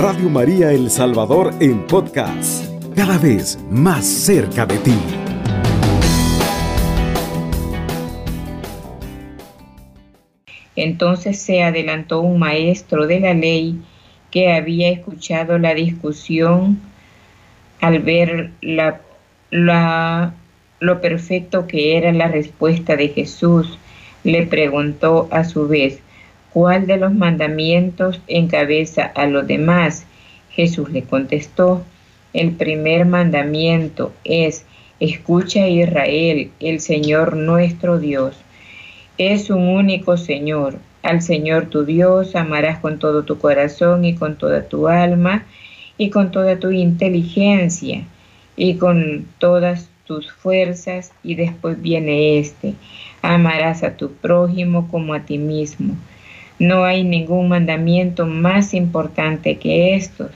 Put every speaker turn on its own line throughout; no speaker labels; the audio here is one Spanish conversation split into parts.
Radio María El Salvador en podcast, cada vez más cerca de ti.
Entonces se adelantó un maestro de la ley que había escuchado la discusión al ver lo perfecto que era la respuesta de Jesús, le preguntó a su vez, ¿cuál de los mandamientos encabeza a los demás? Jesús le contestó, el primer mandamiento es, escucha Israel, el Señor nuestro Dios. Es un único Señor. Al Señor tu Dios amarás con todo tu corazón y con toda tu alma y con toda tu inteligencia y con todas tus fuerzas y después viene este, amarás a tu prójimo como a ti mismo. No hay ningún mandamiento más importante que estos.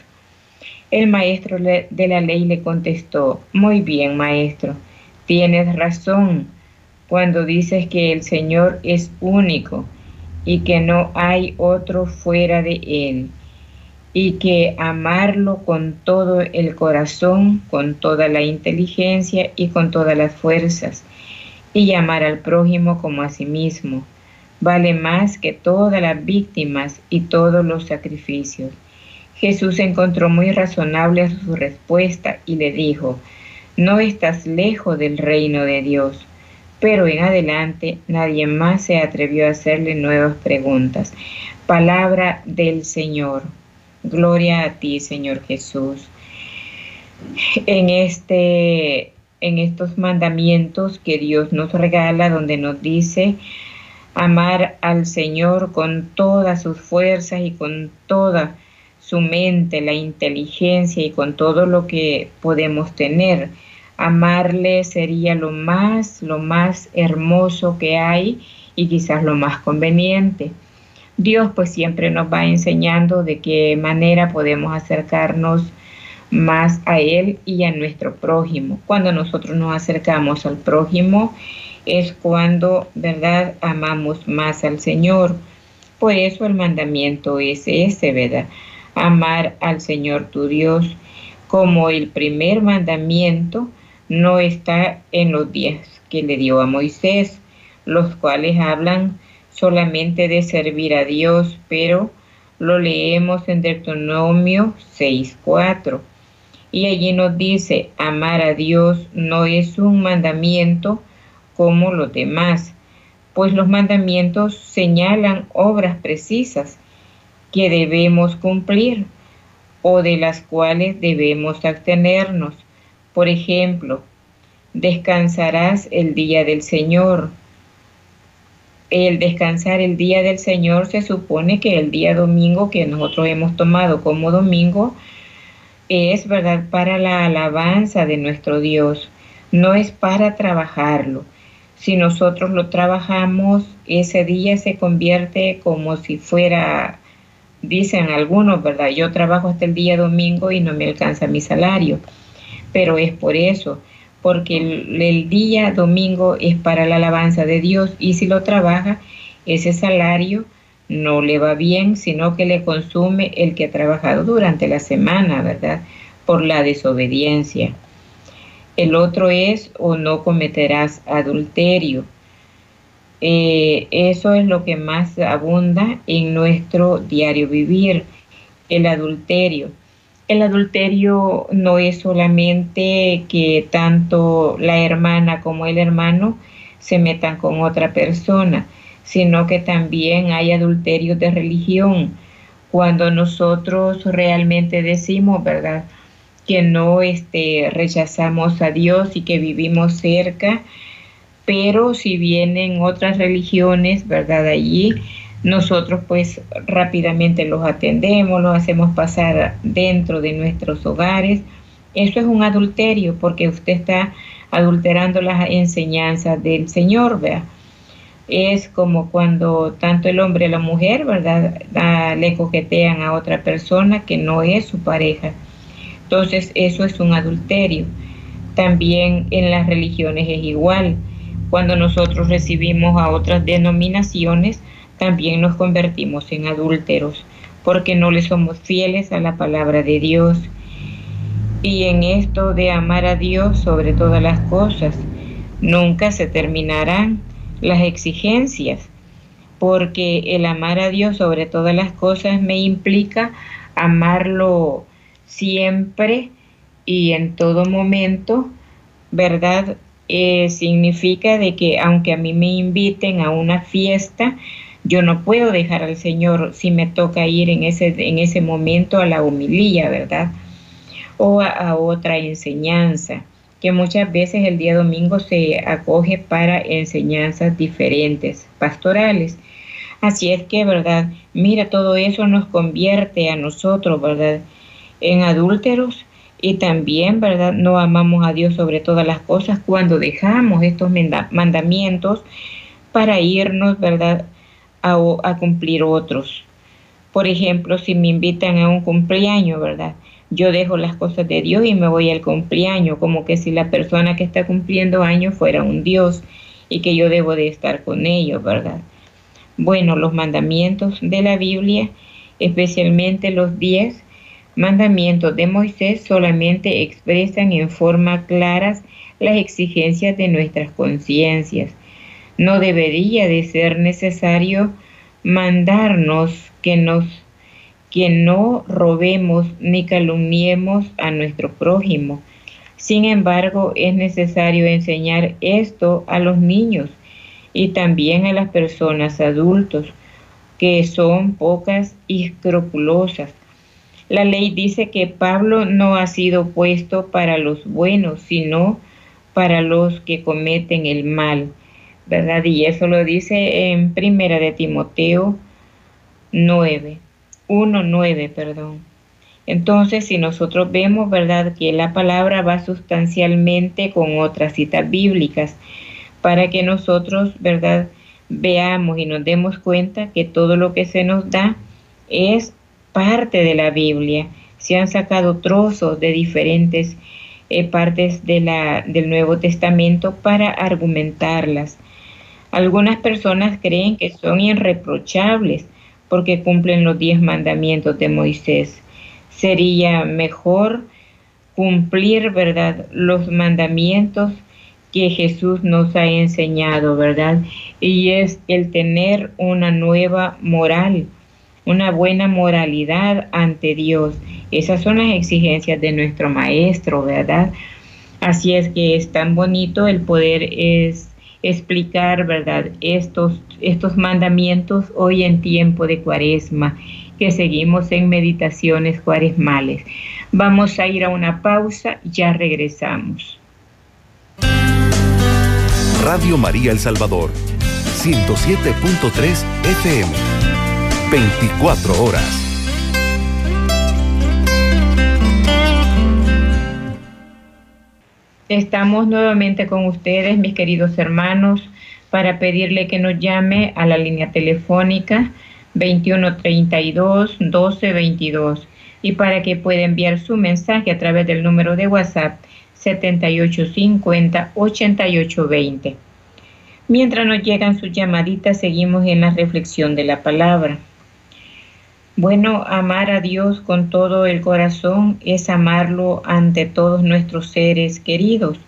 El maestro de la ley le contestó, muy bien maestro, tienes razón cuando dices que el Señor es único y que no hay otro fuera de Él y que amarlo con todo el corazón, con toda la inteligencia y con todas las fuerzas, y amar al prójimo como a sí mismo, vale más que todas las víctimas y todos los sacrificios. Jesús encontró muy razonable su respuesta y le dijo, no estás lejos del reino de Dios. Pero en adelante nadie más se atrevió a hacerle nuevas preguntas. Palabra del Señor. Gloria a ti, Señor Jesús. En este en estos mandamientos que Dios nos regala, donde nos dice amar al Señor con todas sus fuerzas y con toda su mente, la inteligencia y con todo lo que podemos tener. Amarle sería lo más, lo más hermoso que hay y quizás lo más conveniente. Dios pues siempre nos va enseñando de qué manera podemos acercarnos más a Él y a nuestro prójimo. Cuando nosotros nos acercamos al prójimo es cuando, ¿verdad?, amamos más al Señor. Por eso el mandamiento es ese, ¿verdad? Amar al Señor tu Dios como el primer mandamiento no está en los días que le dio a Moisés, los cuales hablan solamente de servir a Dios, pero lo leemos en Deuteronomio 6.4. Y allí nos dice, amar a Dios no es un mandamiento como los demás, pues los mandamientos señalan obras precisas que debemos cumplir o de las cuales debemos abstenernos. Por ejemplo, descansarás el día del Señor. El descansar el día del Señor se supone que el día domingo que nosotros hemos tomado como domingo es, ¿verdad?, para la alabanza de nuestro Dios, no es para trabajarlo. Si nosotros lo trabajamos, ese día se convierte como si fuera, dicen algunos, ¿verdad? Yo trabajo hasta el día domingo y no me alcanza mi salario. Pero es por eso, porque el, día domingo es para la alabanza de Dios y si lo trabaja, ese salario no le va bien, sino que le consume el que ha trabajado durante la semana, ¿verdad? Por la desobediencia. El otro es o no cometerás adulterio. Eh, eso es lo que más abunda en nuestro diario vivir, el adulterio. El adulterio no es solamente que tanto la hermana como el hermano se metan con otra persona, sino que también hay adulterio de religión. Cuando nosotros realmente decimos, ¿verdad? Que no este, rechazamos a Dios y que vivimos cerca, pero si vienen otras religiones, ¿verdad? Allí, nosotros pues rápidamente los atendemos, los hacemos pasar dentro de nuestros hogares. Eso es un adulterio porque usted está adulterando las enseñanzas del Señor, ¿verdad? es como cuando tanto el hombre y la mujer, ¿verdad? le coquetean a otra persona que no es su pareja. Entonces eso es un adulterio. También en las religiones es igual. Cuando nosotros recibimos a otras denominaciones, también nos convertimos en adúlteros, porque no le somos fieles a la palabra de Dios. Y en esto de amar a Dios sobre todas las cosas, nunca se terminarán las exigencias, porque el amar a Dios sobre todas las cosas me implica amarlo siempre y en todo momento, ¿verdad? Eh, significa de que aunque a mí me inviten a una fiesta, yo no puedo dejar al Señor si me toca ir en ese, en ese momento a la humilía, ¿verdad? O a otra enseñanza que muchas veces el día domingo se acoge para enseñanzas diferentes, pastorales. Así es que, ¿verdad? Mira, todo eso nos convierte a nosotros, ¿verdad? En adúlteros y también, ¿verdad? No amamos a Dios sobre todas las cosas cuando dejamos estos mandamientos para irnos, ¿verdad? A, a cumplir otros. Por ejemplo, si me invitan a un cumpleaños, ¿verdad? yo dejo las cosas de Dios y me voy al cumpleaños, como que si la persona que está cumpliendo años fuera un Dios y que yo debo de estar con ellos, ¿verdad? Bueno, los mandamientos de la Biblia, especialmente los diez mandamientos de Moisés, solamente expresan en forma claras las exigencias de nuestras conciencias. No debería de ser necesario mandarnos que nos que no robemos ni calumniemos a nuestro prójimo. Sin embargo, es necesario enseñar esto a los niños y también a las personas adultos, que son pocas y escrupulosas. La ley dice que Pablo no ha sido puesto para los buenos, sino para los que cometen el mal, ¿verdad? Y eso lo dice en Primera de Timoteo 9. 1.9, perdón. Entonces, si nosotros vemos, ¿verdad?, que la palabra va sustancialmente con otras citas bíblicas, para que nosotros, ¿verdad?, veamos y nos demos cuenta que todo lo que se nos da es parte de la Biblia. Se han sacado trozos de diferentes eh, partes de la, del Nuevo Testamento para argumentarlas. Algunas personas creen que son irreprochables, porque cumplen los diez mandamientos de Moisés. Sería mejor cumplir, ¿verdad?, los mandamientos que Jesús nos ha enseñado, ¿verdad? Y es el tener una nueva moral, una buena moralidad ante Dios. Esas son las exigencias de nuestro Maestro, ¿verdad? Así es que es tan bonito el poder es explicar, ¿verdad?, estos, estos mandamientos hoy en tiempo de cuaresma, que seguimos en meditaciones cuaresmales. Vamos a ir a una pausa, ya regresamos.
Radio María El Salvador, 107.3 FM, 24 horas.
Estamos nuevamente con ustedes, mis queridos hermanos, para pedirle que nos llame a la línea telefónica 2132 1222 y para que pueda enviar su mensaje a través del número de WhatsApp 7850 8820. Mientras nos llegan sus llamaditas, seguimos en la reflexión de la palabra. Bueno, amar a Dios con todo el corazón es amarlo ante todos nuestros seres queridos,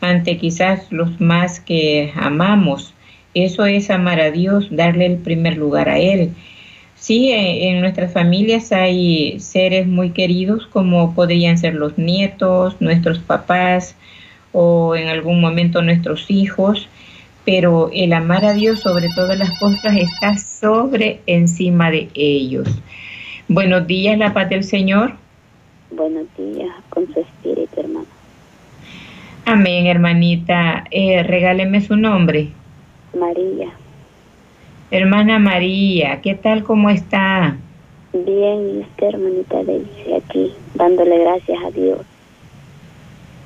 ante quizás los más que amamos. Eso es amar a Dios, darle el primer lugar a Él. Sí, en nuestras familias hay seres muy queridos como podrían ser los nietos, nuestros papás o en algún momento nuestros hijos pero el amar a Dios sobre todas las cosas está sobre encima de ellos. Buenos días, la paz del Señor.
Buenos días, con su espíritu, hermano.
Amén, hermanita. Eh, regáleme su nombre.
María.
Hermana María, ¿qué tal? ¿Cómo está?
Bien, y usted, hermanita dice aquí, dándole gracias a Dios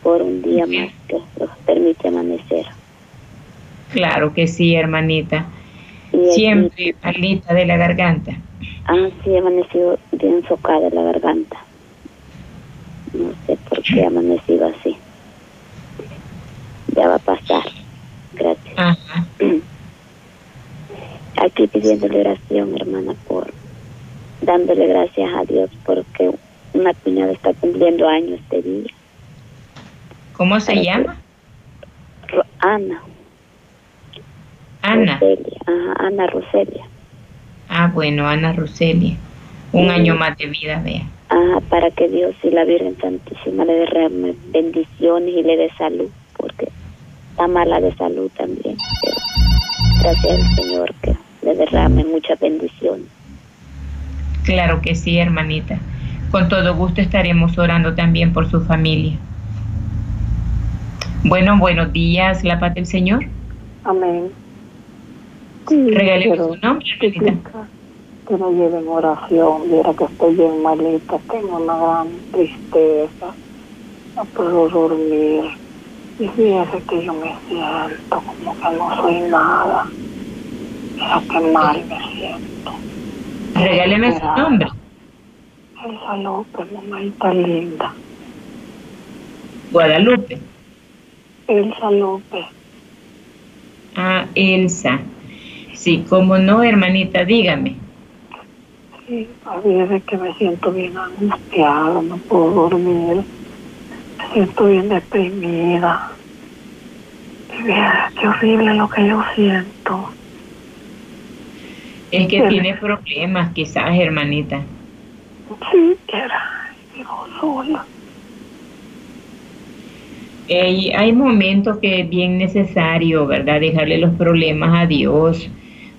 por un día más que nos permite amanecer.
Claro que sí, hermanita. Siempre malita de la garganta.
Ah, sí, amanecido bien socada la garganta. No sé por qué ha amanecido así. Ya va a pasar. Gracias. Ajá. Aquí pidiendo oración, hermana, por dándole gracias a Dios porque una cuñada está cumpliendo años de día.
¿Cómo se llama?
Ana.
Ana.
Roselia. Ajá, Ana Roselia.
Ah, bueno, Ana Roselia. Un año más de vida, vea.
Ajá, para que Dios y la Virgen Santísima le derrame bendiciones y le dé salud, porque está mala de salud también. Pero gracias al Señor que le derrame muchas bendiciones.
Claro que sí, hermanita. Con todo gusto estaremos orando también por su familia. Bueno, buenos días, la paz del Señor.
Amén.
Su nombre, hermanita.
Que me lleve en oración, viera que estoy bien malita, tengo una gran tristeza, no puedo dormir. Y fíjese que yo me siento como que no soy nada. Mira qué mal me siento.
Regáleme su nombre.
Elsa López, mamita linda.
Guadalupe.
Elsa López.
Ah, Elsa. Sí, como no, hermanita, dígame.
Sí, a veces que me siento bien angustiada, no puedo dormir. Me siento bien deprimida. Y mira, qué horrible lo que yo siento.
Es que tiene problemas, quizás, hermanita.
Sí, era, vivo sola.
Eh, hay momentos que es bien necesario, ¿verdad? Dejarle los problemas a Dios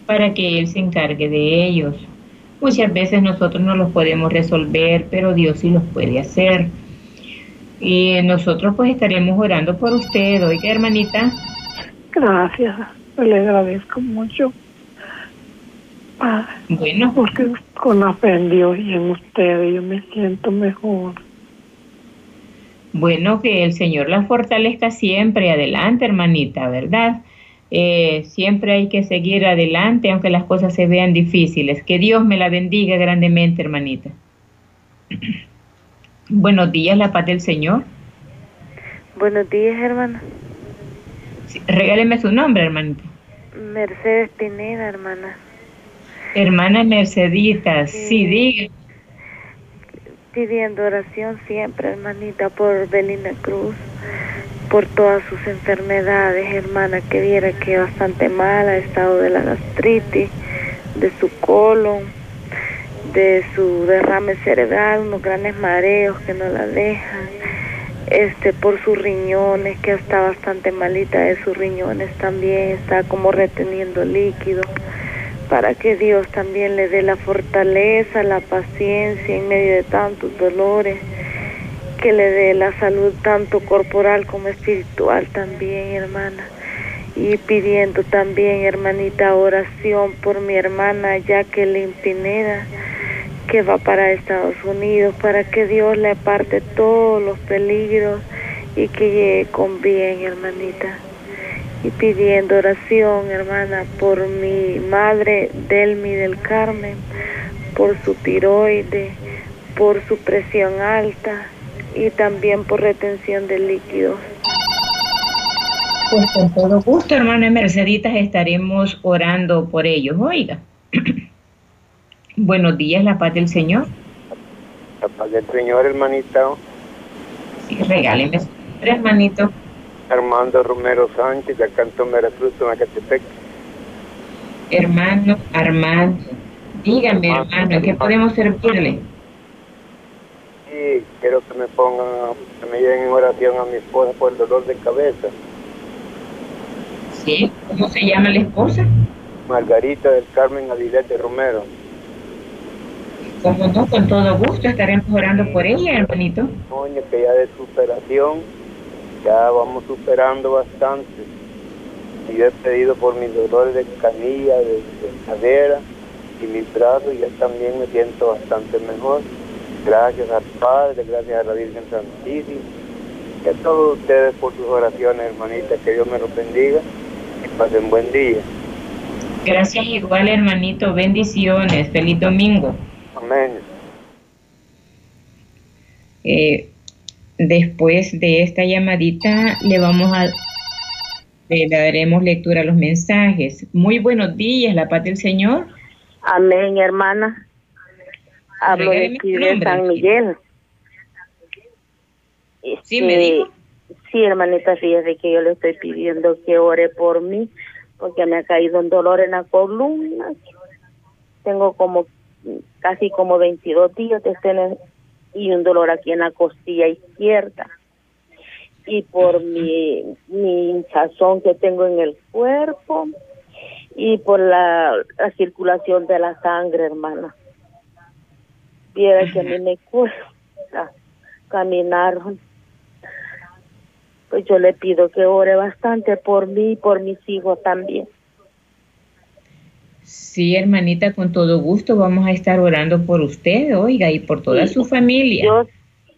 para que Él se encargue de ellos. Muchas veces nosotros no los podemos resolver, pero Dios sí los puede hacer. Y nosotros pues estaremos orando por usted. Oiga, hermanita,
Gracias, le agradezco mucho. Ah,
bueno,
porque con la fe en Dios y en ustedes yo me siento mejor.
bueno que el Señor la fortalezca siempre adelante, hermanita, ¿verdad? Eh, siempre hay que seguir adelante, aunque las cosas se vean difíciles. Que Dios me la bendiga grandemente, hermanita. Buenos días, la paz del Señor.
Buenos días, hermana.
Sí, regáleme su nombre, hermanita.
Mercedes Pineda, hermana.
Hermana Mercedita, sí,
Sí.
diga.
Pidiendo oración siempre, hermanita, por Belina Cruz, por todas sus enfermedades, hermana, que viera que bastante mala estado de la gastritis, de su colon, de su derrame cerebral, unos grandes mareos que no la dejan, este, por sus riñones, que está bastante malita de sus riñones también, está como reteniendo líquido para que Dios también le dé la fortaleza, la paciencia en medio de tantos dolores, que le dé la salud tanto corporal como espiritual también, hermana. Y pidiendo también, hermanita, oración por mi hermana Jacqueline Pineda, que va para Estados Unidos, para que Dios le aparte todos los peligros y que llegue con bien, hermanita y pidiendo oración, hermana, por mi madre Delmi del Carmen, por su tiroide, por su presión alta y también por retención de líquidos.
Pues con todo gusto, hermana Merceditas, estaremos orando por ellos. Oiga. Buenos días, la paz del Señor.
La paz del Señor, hermanita.
Sí, regáleme su nombre, hermanito.
Armando Romero Sánchez, de en Veracruz, en Acatepec.
Hermano Armando. Dígame, hermano, ¿en qué podemos servirle?
Y quiero que me pongan, que me lleven en oración a mi esposa por el dolor de cabeza.
¿Sí? ¿Cómo se llama la esposa?
Margarita del Carmen Avilés de Romero.
Como no, con todo gusto estaremos orando por ella, hermanito.
Coño, que ya de superación, ya vamos superando bastante. Y yo he pedido por mis dolores de canilla, de, de cadera y mis brazos, y ya también me siento bastante mejor. Gracias al Padre, gracias a la Virgen Santísima, y a todos ustedes por sus oraciones, hermanita, que Dios me los bendiga y pasen buen día.
Gracias igual, hermanito. Bendiciones. Feliz domingo.
Amén.
Eh, después de esta llamadita le vamos a le daremos lectura a los mensajes. Muy buenos días, la paz del Señor.
Amén, hermana.
Hablo de aquí de San Miguel.
Sí, me
Este,
dijo.
Sí, hermanita, fíjese que yo le estoy pidiendo que ore por mí, porque me ha caído un dolor en la columna. Tengo como casi como 22 días de tener y un dolor aquí en la costilla izquierda. Y por mi, mi hinchazón que tengo en el cuerpo y por la, la circulación de la sangre, hermana. Viera que a mí me cuesta caminar pues yo le pido que ore bastante por mí y por mis hijos también.
Sí, hermanita, con todo gusto vamos a estar orando por usted, oiga, y por toda
Sí.
su familia.
Yo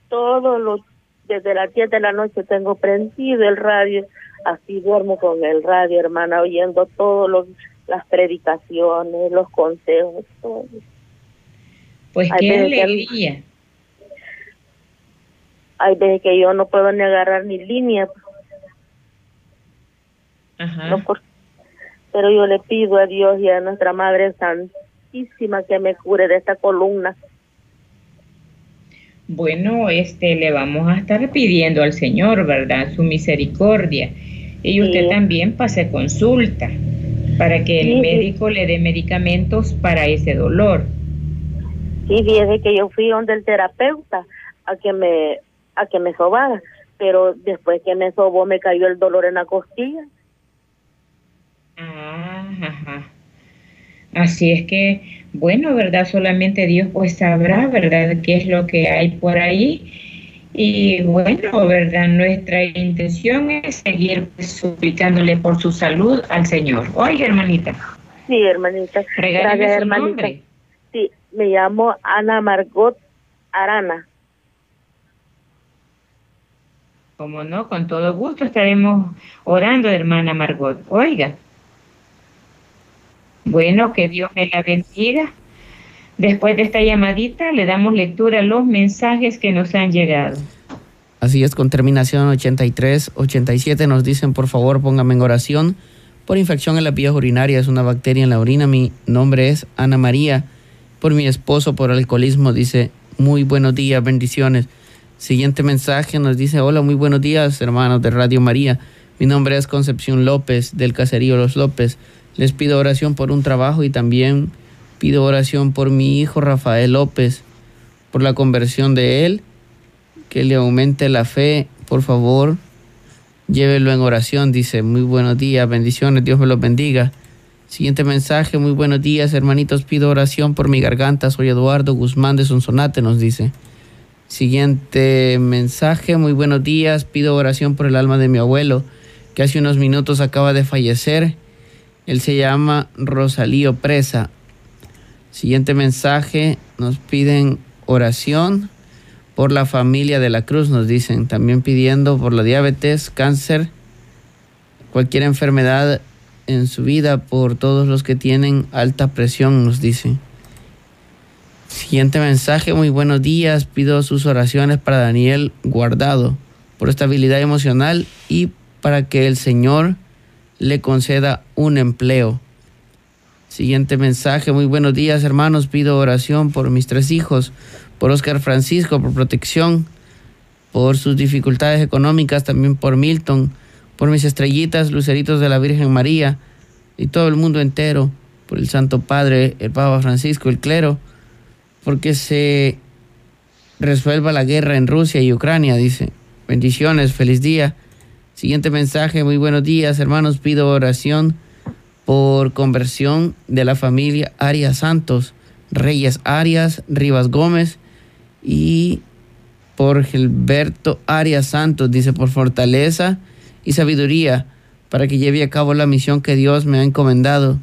todos los, desde las 10 de la noche tengo prendido el radio, así duermo con el radio, hermana, oyendo todas las predicaciones, los consejos, todo.
Pues
Ay,
qué
pero que-
alegría.
Hay veces que yo no puedo ni agarrar ni línea,
Ajá.
no por- pero yo le pido a Dios y a nuestra Madre Santísima que me cure de esta columna.
Bueno, este le vamos a estar pidiendo al Señor, ¿verdad? Su misericordia. Y usted
Sí.
también pase consulta para que el
sí.
médico le dé medicamentos para ese dolor.
Sí, fíjese que yo fui donde el terapeuta a que me a que me sobara, pero después que me sobó me cayó el dolor en la costilla.
Ah, ajá. Así es que, bueno, ¿verdad? Solamente Dios pues sabrá, ¿verdad? ¿Qué es lo que hay por ahí? Y bueno, ¿verdad? Nuestra intención es seguir suplicándole por su salud al Señor. Oiga, hermanita,
Sí, hermanita.
regálame
Gracias,
su
hermanita.
nombre.
Sí, me llamo Ana Margot Arana.
Como no, con todo gusto estaremos orando, hermana Margot. Oiga. Bueno, que Dios me la bendiga. Después de esta llamadita le damos lectura a los mensajes que nos han llegado.
Así es, con terminación 83, 87 nos dicen, por favor, póngame en oración por infección en las vías urinarias, una bacteria en la orina. Mi nombre es Ana María. Por mi esposo, por alcoholismo, dice, muy buenos días, bendiciones. Siguiente mensaje nos dice, hola, muy buenos días, hermanos de Radio María. Mi nombre es Concepción López, del caserío Los López. Les pido oración por un trabajo y también pido oración por mi hijo Rafael López, por la conversión de él que le aumente la fe, por favor, llévelo en oración, dice, muy buenos días, bendiciones, Dios me los bendiga. Siguiente mensaje, muy buenos días, hermanitos, pido oración por mi garganta, soy Eduardo Guzmán de Sonsonate, nos dice. Siguiente mensaje, muy buenos días, pido oración por el alma de mi abuelo, que hace unos minutos acaba de fallecer. Él se llama Rosalío Presa. Siguiente mensaje, nos piden oración por la familia de la cruz, nos dicen, también pidiendo por la diabetes, cáncer, cualquier enfermedad en su vida, por todos los que tienen alta presión, nos dicen. Siguiente mensaje, muy buenos días, pido sus oraciones para Daniel Guardado, por estabilidad emocional y para que el Señor le conceda un empleo. Siguiente mensaje, muy buenos días hermanos, pido oración por mis tres hijos, por Oscar Francisco, por protección, por sus dificultades económicas, también por Milton, por mis estrellitas, luceritos de la Virgen María y todo el mundo entero, por el Santo Padre, el Papa Francisco, el clero, porque se resuelva la guerra en Rusia y Ucrania, dice. Bendiciones, feliz día. Siguiente mensaje, muy buenos días hermanos, pido oración por conversión de la familia Arias Santos, Reyes Arias, Rivas Gómez y por Gilberto Arias Santos, dice por fortaleza y sabiduría para que lleve a cabo la misión que Dios me ha encomendado,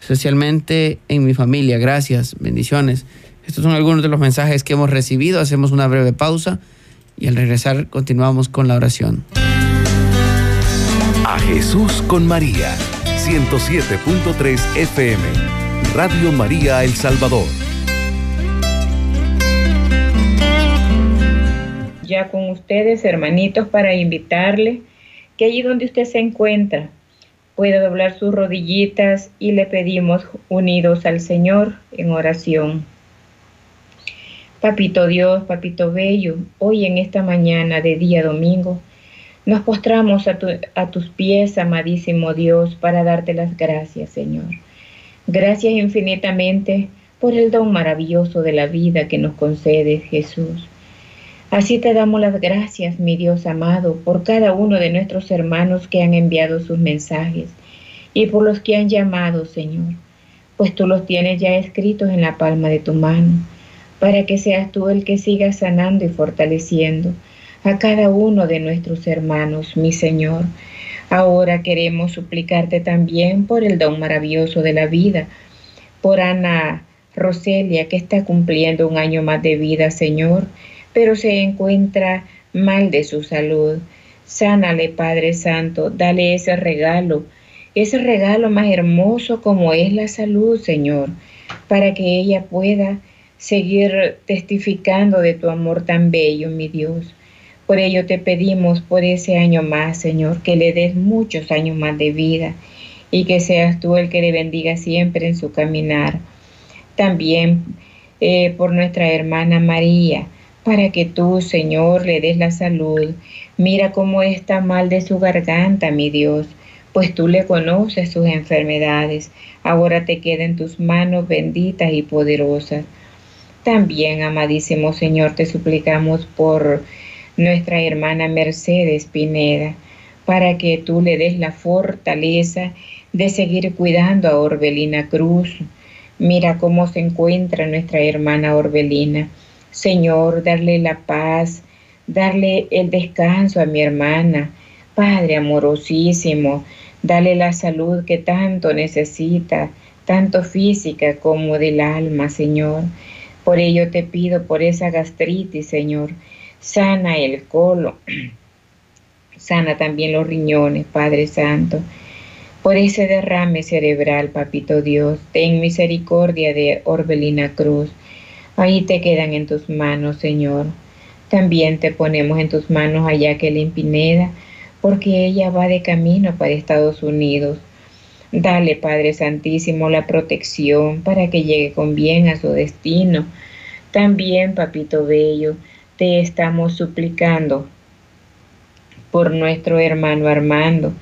especialmente en mi familia. Gracias, bendiciones. Estos son algunos de los mensajes que hemos recibido. Hacemos una breve pausa y al regresar continuamos con la oración.
A Jesús con María, 107.3 FM, Radio María El Salvador.
Ya con ustedes, hermanitos, para invitarle que allí donde usted se encuentra pueda doblar sus rodillitas y le pedimos unidos al Señor en oración. Papito Dios, Papito Bello, hoy en esta mañana de día domingo, nos postramos a, tus pies, amadísimo Dios, para darte las gracias, Señor. Gracias infinitamente por el don maravilloso de la vida que nos concedes, Jesús. Así te damos las gracias, mi Dios amado, por cada uno de nuestros hermanos que han enviado sus mensajes y por los que han llamado, Señor, pues tú los tienes ya escritos en la palma de tu mano para que seas tú el que siga sanando y fortaleciendo a cada uno de nuestros hermanos, mi Señor. Ahora queremos suplicarte también por el don maravilloso de la vida, por Ana Roselia, que está cumpliendo un año más de vida, Señor, pero se encuentra mal de su salud. Sánale, Padre Santo, dale ese regalo, ese regalo más hermoso como es la salud, Señor, para que ella pueda seguir testificando de tu amor tan bello, mi Dios. Por ello te pedimos por ese año más, Señor, que le des muchos años más de vida y que seas tú el que le bendiga siempre en su caminar. También eh, por nuestra hermana María, para que tú, Señor, le des la salud. Mira cómo está mal de su garganta, mi Dios, pues tú le conoces sus enfermedades. Ahora te queda en tus manos benditas y poderosas. También, amadísimo Señor, te suplicamos por nuestra hermana Mercedes Pineda, para que tú le des la fortaleza de seguir cuidando a Orbelina Cruz. Mira cómo se encuentra nuestra hermana Orbelina. Señor, darle la paz, darle el descanso a mi hermana. Padre amorosísimo, dale la salud que tanto necesita, tanto física como del alma, Señor. Por ello te pido por esa gastritis, Señor. Sana el colon. Sana también los riñones, Padre Santo. Por ese derrame cerebral, Papito Dios, ten misericordia de Orbelina Cruz. Ahí te quedan en tus manos, Señor. También te ponemos en tus manos a Jacqueline Pineda, porque ella va de camino para Estados Unidos. Dale, Padre Santísimo, la protección para que llegue con bien a su destino. También, Papito Bello, te estamos suplicando por nuestro hermano Armando,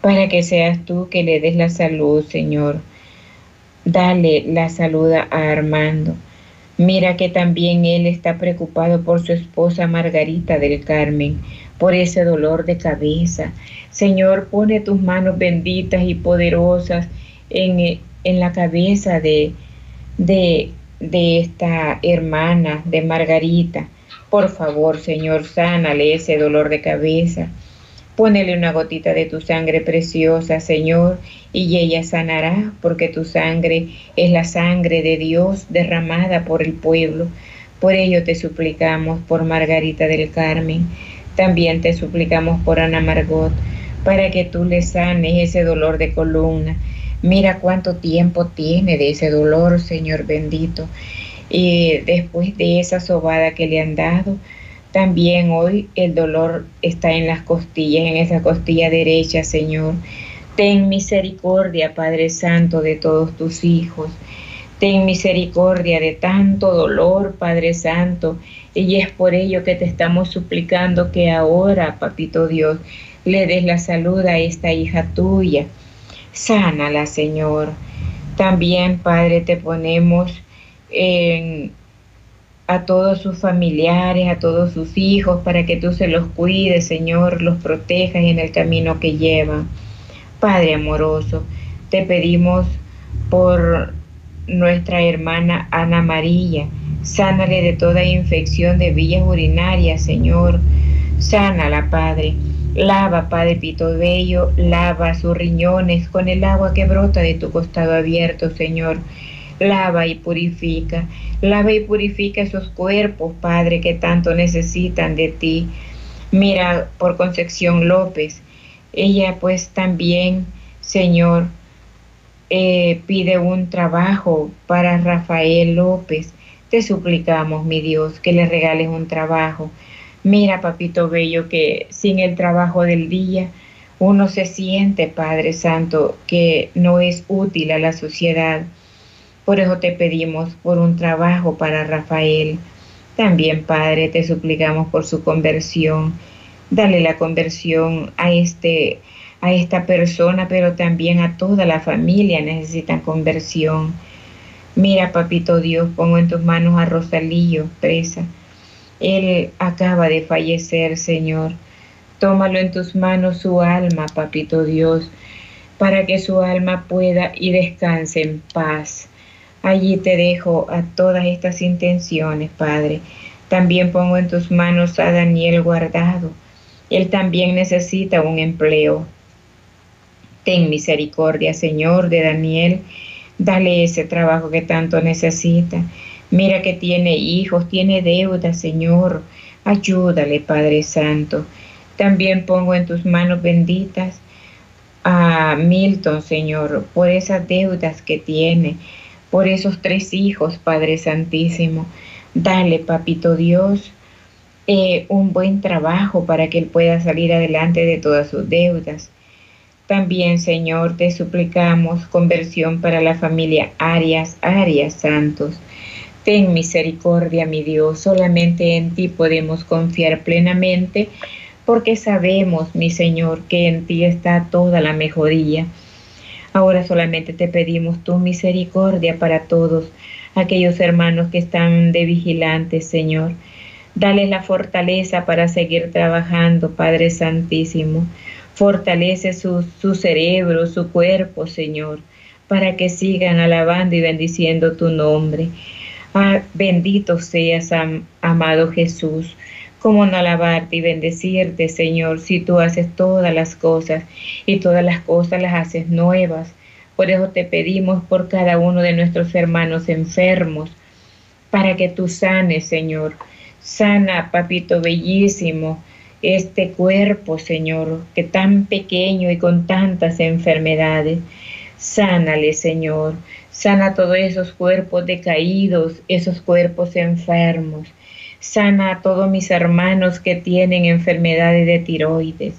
para que seas tú que le des la salud, Señor. Dale la salud a Armando. Mira que también él está preocupado por su esposa Margarita del Carmen, por ese dolor de cabeza. Señor, pone tus manos benditas y poderosas en, en la cabeza de, de, de esta hermana, de Margarita. Por favor, Señor, sánale ese dolor de cabeza. Pónele una gotita de tu sangre preciosa, Señor, y ella sanará, porque tu sangre es la sangre de Dios derramada por el pueblo. Por ello te suplicamos por Margarita del Carmen. También te suplicamos por Ana Margot, para que tú le sanes ese dolor de columna. Mira cuánto tiempo tiene de ese dolor, Señor bendito. Y después de esa sobada que le han dado, también hoy el dolor está en las costillas, en esa costilla derecha, Señor. Ten misericordia, Padre Santo, de todos tus hijos. Ten misericordia de tanto dolor, Padre Santo. Y es por ello que te estamos suplicando que ahora, Papito Dios, le des la salud a esta hija tuya. Sánala, Señor. También, Padre, te ponemos en, a todos sus familiares, a todos sus hijos, para que tú se los cuides, Señor, los protejas en el camino que llevan. Padre amoroso, te pedimos por nuestra hermana Ana María. Sánale de toda infección de vías urinarias, Señor. Sánala, Padre. Lava, Padre Pito Bello, lava sus riñones con el agua que brota de tu costado abierto, Señor. Lava y purifica. Lava y purifica esos cuerpos, Padre, que tanto necesitan de ti. Mira por Concepción López. Ella pues también, Señor, eh, pide un trabajo para Rafael López. Te suplicamos, mi Dios, que le regales un trabajo. Mira, papito bello, que sin el trabajo del día uno se siente, Padre Santo, que no es útil a la sociedad. Por eso te pedimos por un trabajo para Rafael. También, Padre, te suplicamos por su conversión. Dale la conversión a este a esta persona, pero también a toda la familia necesitan conversión. Mira, papito Dios, pongo en tus manos a Rosalillo, presa. Él acaba de fallecer, Señor. Tómalo en tus manos su alma, papito Dios, para que su alma pueda y descanse en paz. Allí te dejo a todas estas intenciones, Padre. También pongo en tus manos a Daniel guardado. Él también necesita un empleo. Ten misericordia, Señor, de Daniel. Dale ese trabajo que tanto necesita. Mira que tiene hijos, tiene deudas, Señor. Ayúdale, Padre Santo. También pongo en tus manos benditas a Milton, Señor, por esas deudas que tiene, por esos tres hijos, Padre Santísimo. Dale, Papito Dios, eh, un buen trabajo para que él pueda salir adelante de todas sus deudas. También, Señor, te suplicamos conversión para la familia Arias, Arias Santos. Ten misericordia, mi Dios, solamente en ti podemos confiar plenamente, porque sabemos, mi Señor, que en ti está toda la mejoría. Ahora solamente te pedimos tu misericordia para todos aquellos hermanos que están de vigilantes, Señor. Dale la fortaleza para seguir trabajando, Padre Santísimo. Fortalece su, cerebro, su cuerpo, Señor, para que sigan alabando y bendiciendo tu nombre. Ah, bendito seas, amado Jesús. ¿Cómo no alabarte y bendecirte, Señor, si tú haces todas las cosas y todas las cosas las haces nuevas? Por eso te pedimos por cada uno de nuestros hermanos enfermos, para que tú sanes, Señor. Sana, papito bellísimo, este cuerpo, Señor, que tan pequeño y con tantas enfermedades. Sánale, Señor. Sana todos esos cuerpos decaídos, esos cuerpos enfermos. Sana a todos mis hermanos que tienen enfermedades de tiroides.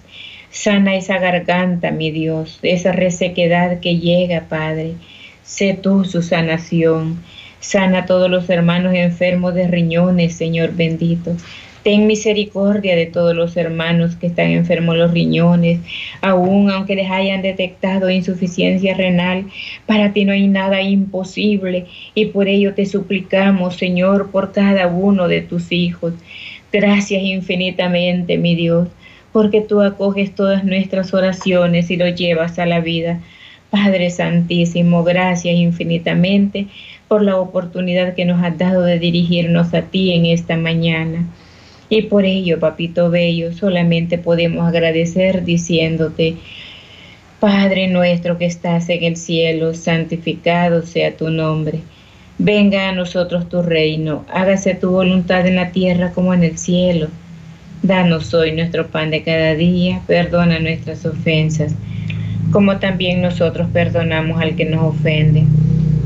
Sana esa garganta, mi Dios, esa resequedad que llega, Padre. Sé tú su sanación. Sana a todos los hermanos enfermos de riñones, Señor bendito. Ten misericordia de todos los hermanos que están enfermos los riñones, aún aunque les hayan detectado insuficiencia renal, para ti no hay nada imposible y por ello te suplicamos, Señor, por cada uno de tus hijos. Gracias infinitamente, mi Dios, porque tú acoges todas nuestras oraciones y lo llevas a la vida. Padre Santísimo, gracias infinitamente por la oportunidad que nos has dado de dirigirnos a ti en esta mañana. Y por ello, papito bello, solamente podemos agradecer diciéndote, Padre nuestro que estás en el cielo, santificado sea tu nombre. Venga a nosotros tu reino, hágase tu voluntad en la tierra como en el cielo. Danos hoy nuestro pan de cada día, perdona nuestras ofensas, como también nosotros perdonamos al que nos ofende.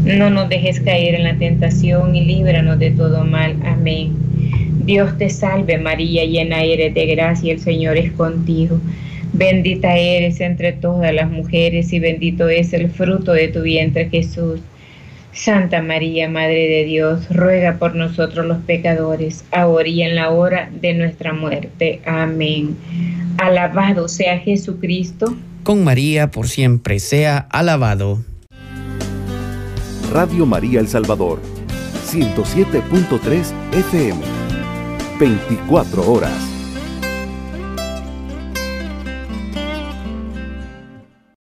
No nos dejes caer en la tentación y líbranos de todo mal. Amén. Dios te salve María, llena eres de gracia, el Señor es contigo. Bendita eres entre todas las mujeres y bendito es el fruto de tu vientre Jesús. Santa María, Madre de Dios, ruega por nosotros los pecadores, ahora y en la hora de nuestra muerte. Amén. Alabado sea Jesucristo.
Con María por siempre sea alabado.
Radio María El Salvador, 107.3 FM. 24 horas.